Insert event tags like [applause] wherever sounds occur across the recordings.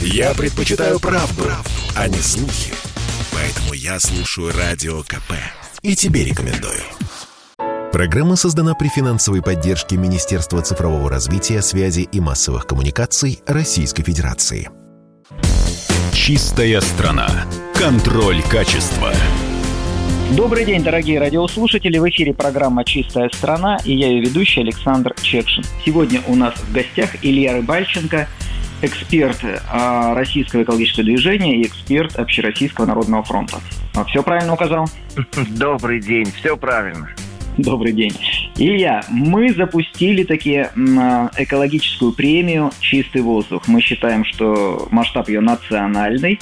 Я предпочитаю правду, правду, а не слухи. Поэтому я слушаю Радио КП. И тебе рекомендую. Программа создана при финансовой поддержке Министерства цифрового развития, связи и массовых коммуникаций Российской Федерации. Чистая страна. Контроль качества. Добрый день, дорогие радиослушатели. В эфире программа «Чистая страна» и я ее ведущий Александр Чекшин. Сегодня у нас в гостях Илья Рыбальченко, эксперт а, Российского экологического движения и эксперт Общероссийского народного фронта. А, Все правильно указал? Добрый день, все правильно. [laughs] Добрый день. Илья, мы запустили такие экологическую премию «Чистый воздух». Мы считаем, что масштаб ее национальный.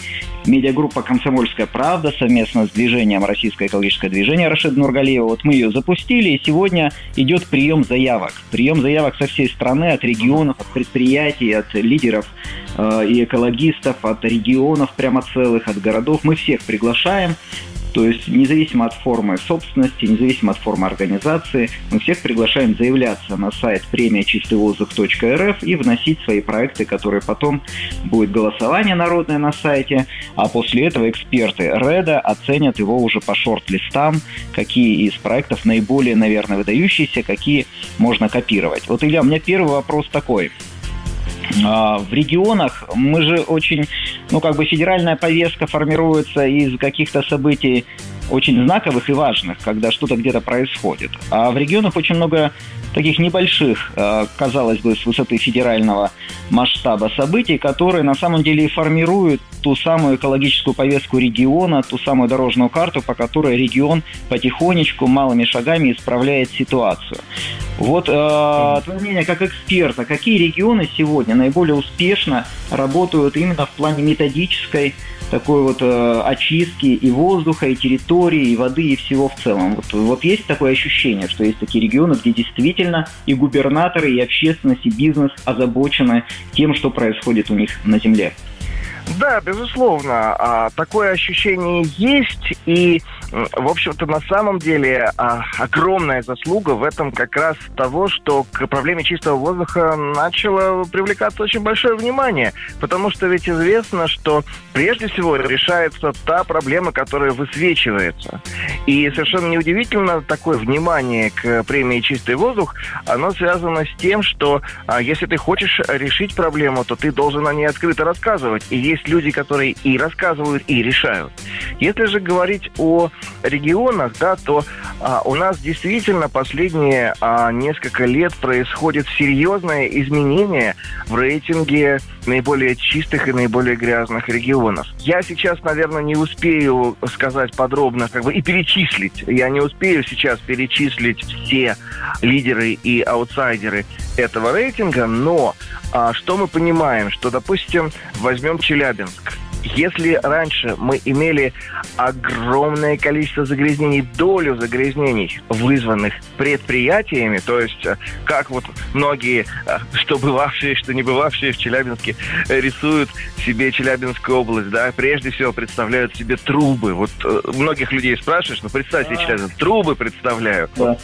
Медиагруппа «Комсомольская правда» совместно с движением «Российское экологическое движение» Рашида Нургалиева, вот мы ее запустили, и сегодня идет прием заявок. Прием заявок со всей страны, от регионов, от предприятий, от лидеров э, и экологистов, от регионов прямо целых, от городов. Мы всех приглашаем. То есть независимо от формы собственности, независимо от формы организации, мы всех приглашаем заявляться на сайт премия чистый воздух.рф и вносить свои проекты, которые потом будет голосование народное на сайте, а после этого эксперты РЭДа оценят его уже по шорт-листам, какие из проектов наиболее, наверное, выдающиеся, какие можно копировать. Вот, Илья, у меня первый вопрос такой – а, в регионах мы же очень, ну как бы федеральная повестка формируется из каких-то событий очень знаковых и важных, когда что-то где-то происходит. А в регионах очень много таких небольших, а, казалось бы, с высоты федерального масштаба событий, которые на самом деле и формируют ту самую экологическую повестку региона, ту самую дорожную карту, по которой регион потихонечку, малыми шагами исправляет ситуацию. Вот э, твое мнение как эксперта, какие регионы сегодня наиболее успешно работают именно в плане методической такой вот э, очистки и воздуха, и территории, и воды, и всего в целом. Вот, вот есть такое ощущение, что есть такие регионы, где действительно и губернаторы, и общественность, и бизнес озабочены тем, что происходит у них на земле. Да, безусловно, а, такое ощущение есть, и, в общем-то, на самом деле а, огромная заслуга в этом как раз того, что к проблеме чистого воздуха начало привлекаться очень большое внимание, потому что ведь известно, что прежде всего решается та проблема, которая высвечивается. И совершенно неудивительно такое внимание к премии «Чистый воздух», оно связано с тем, что а, если ты хочешь решить проблему, то ты должен о ней открыто рассказывать. И есть люди, которые и рассказывают, и решают. Если же говорить о регионах, да, то а, у нас действительно последние а, несколько лет происходит серьезное изменение в рейтинге наиболее чистых и наиболее грязных регионов. Я сейчас, наверное, не успею сказать подробно как бы и перечислить. Я не успею сейчас перечислить все лидеры и аутсайдеры этого рейтинга, но а, что мы понимаем? Что, допустим, возьмем Челябинск. Если раньше мы имели огромное количество загрязнений, долю загрязнений, вызванных предприятиями, то есть э, как вот многие, э, что бывавшие, что не бывавшие в Челябинске, э, рисуют себе Челябинскую область, да, прежде всего представляют себе трубы. Вот многих людей спрашиваешь, ну представь себе Челябинск, трубы представляю. Да.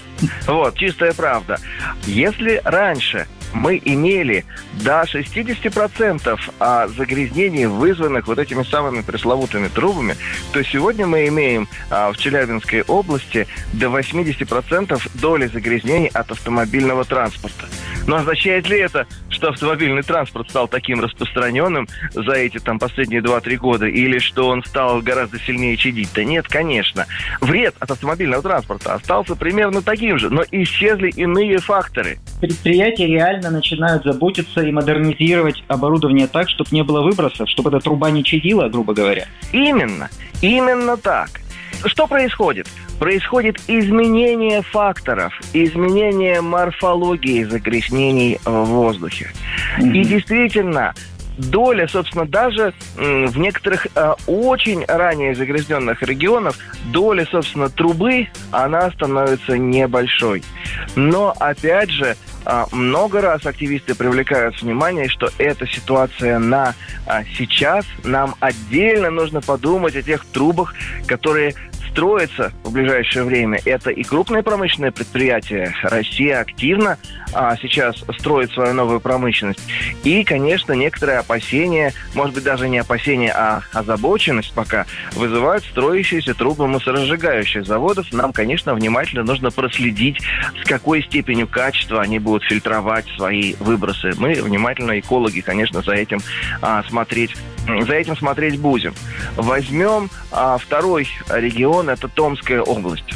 Вот, чистая правда. Если раньше мы имели до 60% а загрязнений, вызванных вот этими самыми пресловутыми трубами, то сегодня мы имеем а, в Челябинской области до 80% доли загрязнений от автомобильного транспорта. Но означает ли это, что автомобильный транспорт стал таким распространенным за эти там последние 2-3 года, или что он стал гораздо сильнее чадить? Да нет, конечно. Вред от автомобильного транспорта остался примерно таким же, но исчезли иные факторы. Предприятия реально начинают заботиться и модернизировать оборудование так, чтобы не было выбросов, чтобы эта труба не чадила, грубо говоря. Именно, именно так. Что происходит? Происходит изменение факторов, изменение морфологии загрязнений в воздухе. Mm-hmm. И действительно, доля, собственно, даже в некоторых э, очень ранее загрязненных регионах, доля, собственно, трубы, она становится небольшой. Но, опять же, э, много раз активисты привлекают внимание, что эта ситуация на э, сейчас. Нам отдельно нужно подумать о тех трубах, которые строится в ближайшее время, это и крупные промышленные предприятия. Россия активно а, сейчас строит свою новую промышленность. И, конечно, некоторые опасения, может быть, даже не опасения, а озабоченность пока вызывают строящиеся трубы мусоросжигающих заводов. Нам, конечно, внимательно нужно проследить, с какой степенью качества они будут фильтровать свои выбросы. Мы внимательно, экологи, конечно, за этим а, смотреть за этим смотреть будем. Возьмем а, второй регион, это Томская область.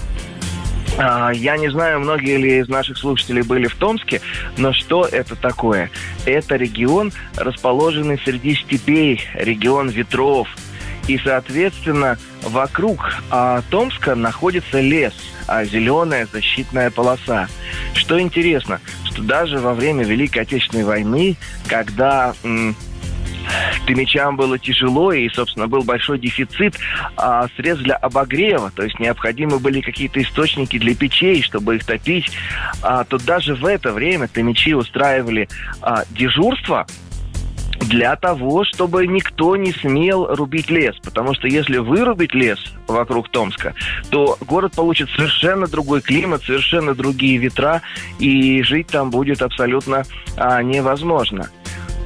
А, я не знаю, многие ли из наших слушателей были в Томске, но что это такое? Это регион, расположенный среди степей, регион ветров. И, соответственно, вокруг а, Томска находится лес, а зеленая защитная полоса. Что интересно, что даже во время Великой Отечественной войны, когда м, Тымичам было тяжело, и, собственно, был большой дефицит а, средств для обогрева, то есть необходимы были какие-то источники для печей, чтобы их топить, а, то даже в это время тымичи устраивали а, дежурство для того, чтобы никто не смел рубить лес. Потому что если вырубить лес вокруг Томска, то город получит совершенно другой климат, совершенно другие ветра, и жить там будет абсолютно а, невозможно.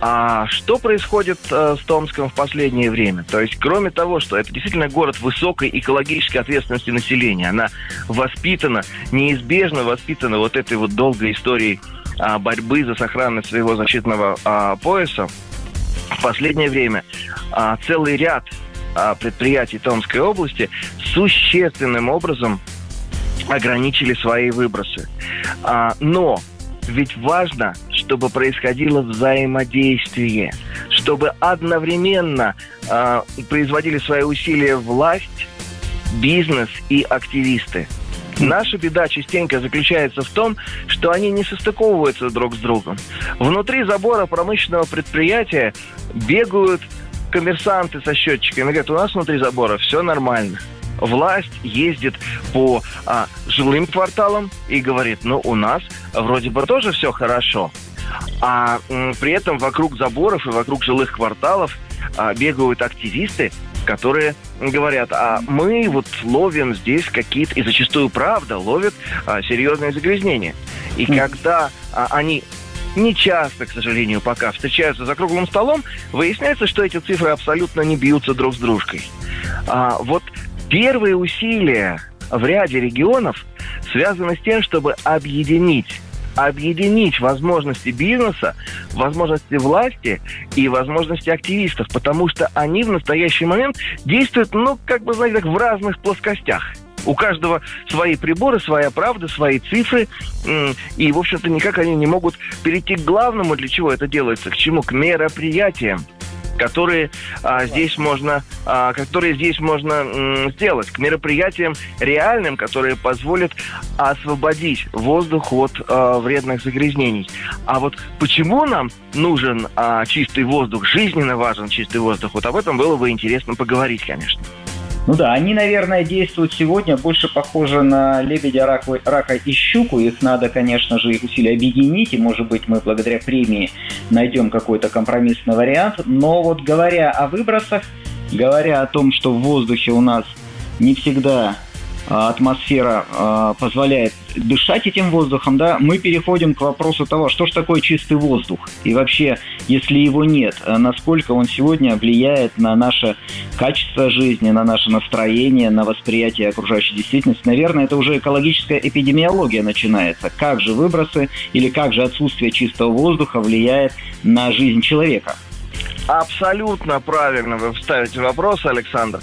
А что происходит э, с Томском в последнее время? То есть, кроме того, что это действительно город высокой экологической ответственности населения, она воспитана, неизбежно воспитана вот этой вот долгой историей а, борьбы за сохранность своего защитного а, пояса, в последнее время а, целый ряд предприятий Томской области существенным образом ограничили свои выбросы. Но ведь важно, чтобы происходило взаимодействие, чтобы одновременно э, производили свои усилия власть, бизнес и активисты. Наша беда частенько заключается в том, что они не состыковываются друг с другом. Внутри забора промышленного предприятия бегают коммерсанты со счетчиками. Говорят, у нас внутри забора все нормально власть ездит по а, жилым кварталам и говорит, ну, у нас вроде бы тоже все хорошо. А при этом вокруг заборов и вокруг жилых кварталов а, бегают активисты, которые говорят, а мы вот ловим здесь какие-то, и зачастую правда, ловят а, серьезные загрязнения. И mm. когда а, они не часто, к сожалению, пока встречаются за круглым столом, выясняется, что эти цифры абсолютно не бьются друг с дружкой. А, вот Первые усилия в ряде регионов связаны с тем, чтобы объединить объединить возможности бизнеса, возможности власти и возможности активистов, потому что они в настоящий момент действуют, ну, как бы, знаете, так, в разных плоскостях. У каждого свои приборы, своя правда, свои цифры. И, в общем-то, никак они не могут перейти к главному, для чего это делается, к чему? К мероприятиям которые а, здесь можно, а, которые здесь можно м, сделать, к мероприятиям реальным, которые позволят освободить воздух от а, вредных загрязнений. А вот почему нам нужен а, чистый воздух, жизненно важен чистый воздух, вот об этом было бы интересно поговорить, конечно. Ну да, они, наверное, действуют сегодня больше похожи на лебедя, рака, рака и щуку. Их надо, конечно же, их усилия объединить, и, может быть, мы благодаря премии найдем какой-то компромиссный вариант. Но вот говоря о выбросах, говоря о том, что в воздухе у нас не всегда атмосфера а, позволяет дышать этим воздухом, да, мы переходим к вопросу того, что же такое чистый воздух. И вообще, если его нет, а насколько он сегодня влияет на наше качество жизни, на наше настроение, на восприятие окружающей действительности. Наверное, это уже экологическая эпидемиология начинается. Как же выбросы или как же отсутствие чистого воздуха влияет на жизнь человека? Абсолютно правильно вы ставите вопрос, Александр.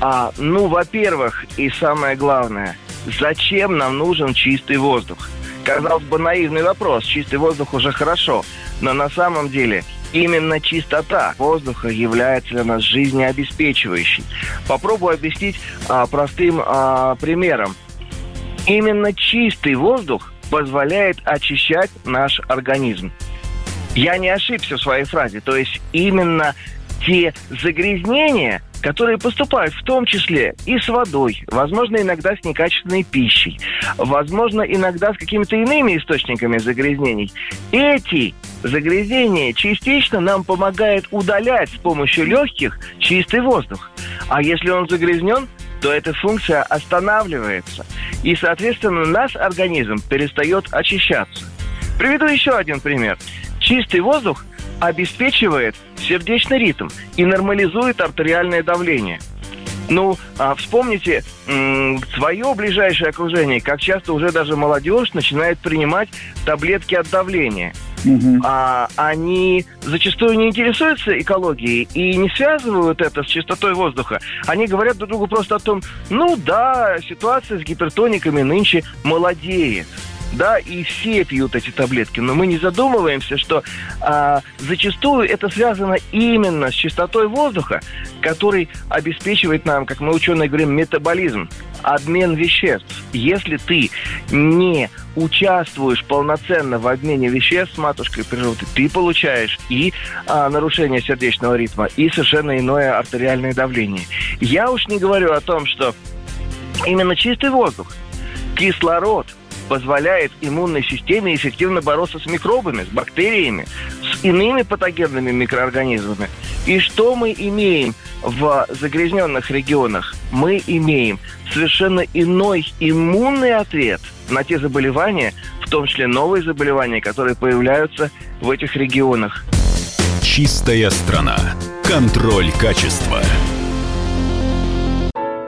А, ну, во-первых, и самое главное, зачем нам нужен чистый воздух? Казалось бы, наивный вопрос. Чистый воздух уже хорошо. Но на самом деле именно чистота воздуха является для нас жизнеобеспечивающей. Попробую объяснить а, простым а, примером. Именно чистый воздух позволяет очищать наш организм. Я не ошибся в своей фразе. То есть именно те загрязнения, которые поступают в том числе и с водой, возможно, иногда с некачественной пищей, возможно, иногда с какими-то иными источниками загрязнений. Эти загрязнения частично нам помогает удалять с помощью легких чистый воздух. А если он загрязнен, то эта функция останавливается. И, соответственно, наш организм перестает очищаться. Приведу еще один пример. Чистый воздух обеспечивает сердечный ритм и нормализует артериальное давление. Ну, а вспомните м, свое ближайшее окружение, как часто уже даже молодежь начинает принимать таблетки от давления. Угу. А, они зачастую не интересуются экологией и не связывают это с чистотой воздуха. Они говорят друг другу просто о том, ну да, ситуация с гипертониками нынче молодеет да, и все пьют эти таблетки, но мы не задумываемся, что а, зачастую это связано именно с чистотой воздуха, который обеспечивает нам, как мы ученые говорим, метаболизм, обмен веществ. Если ты не участвуешь полноценно в обмене веществ с матушкой природы, ты получаешь и а, нарушение сердечного ритма, и совершенно иное артериальное давление. Я уж не говорю о том, что именно чистый воздух, кислород – позволяет иммунной системе эффективно бороться с микробами, с бактериями, с иными патогенными микроорганизмами. И что мы имеем в загрязненных регионах? Мы имеем совершенно иной иммунный ответ на те заболевания, в том числе новые заболевания, которые появляются в этих регионах. Чистая страна. Контроль качества.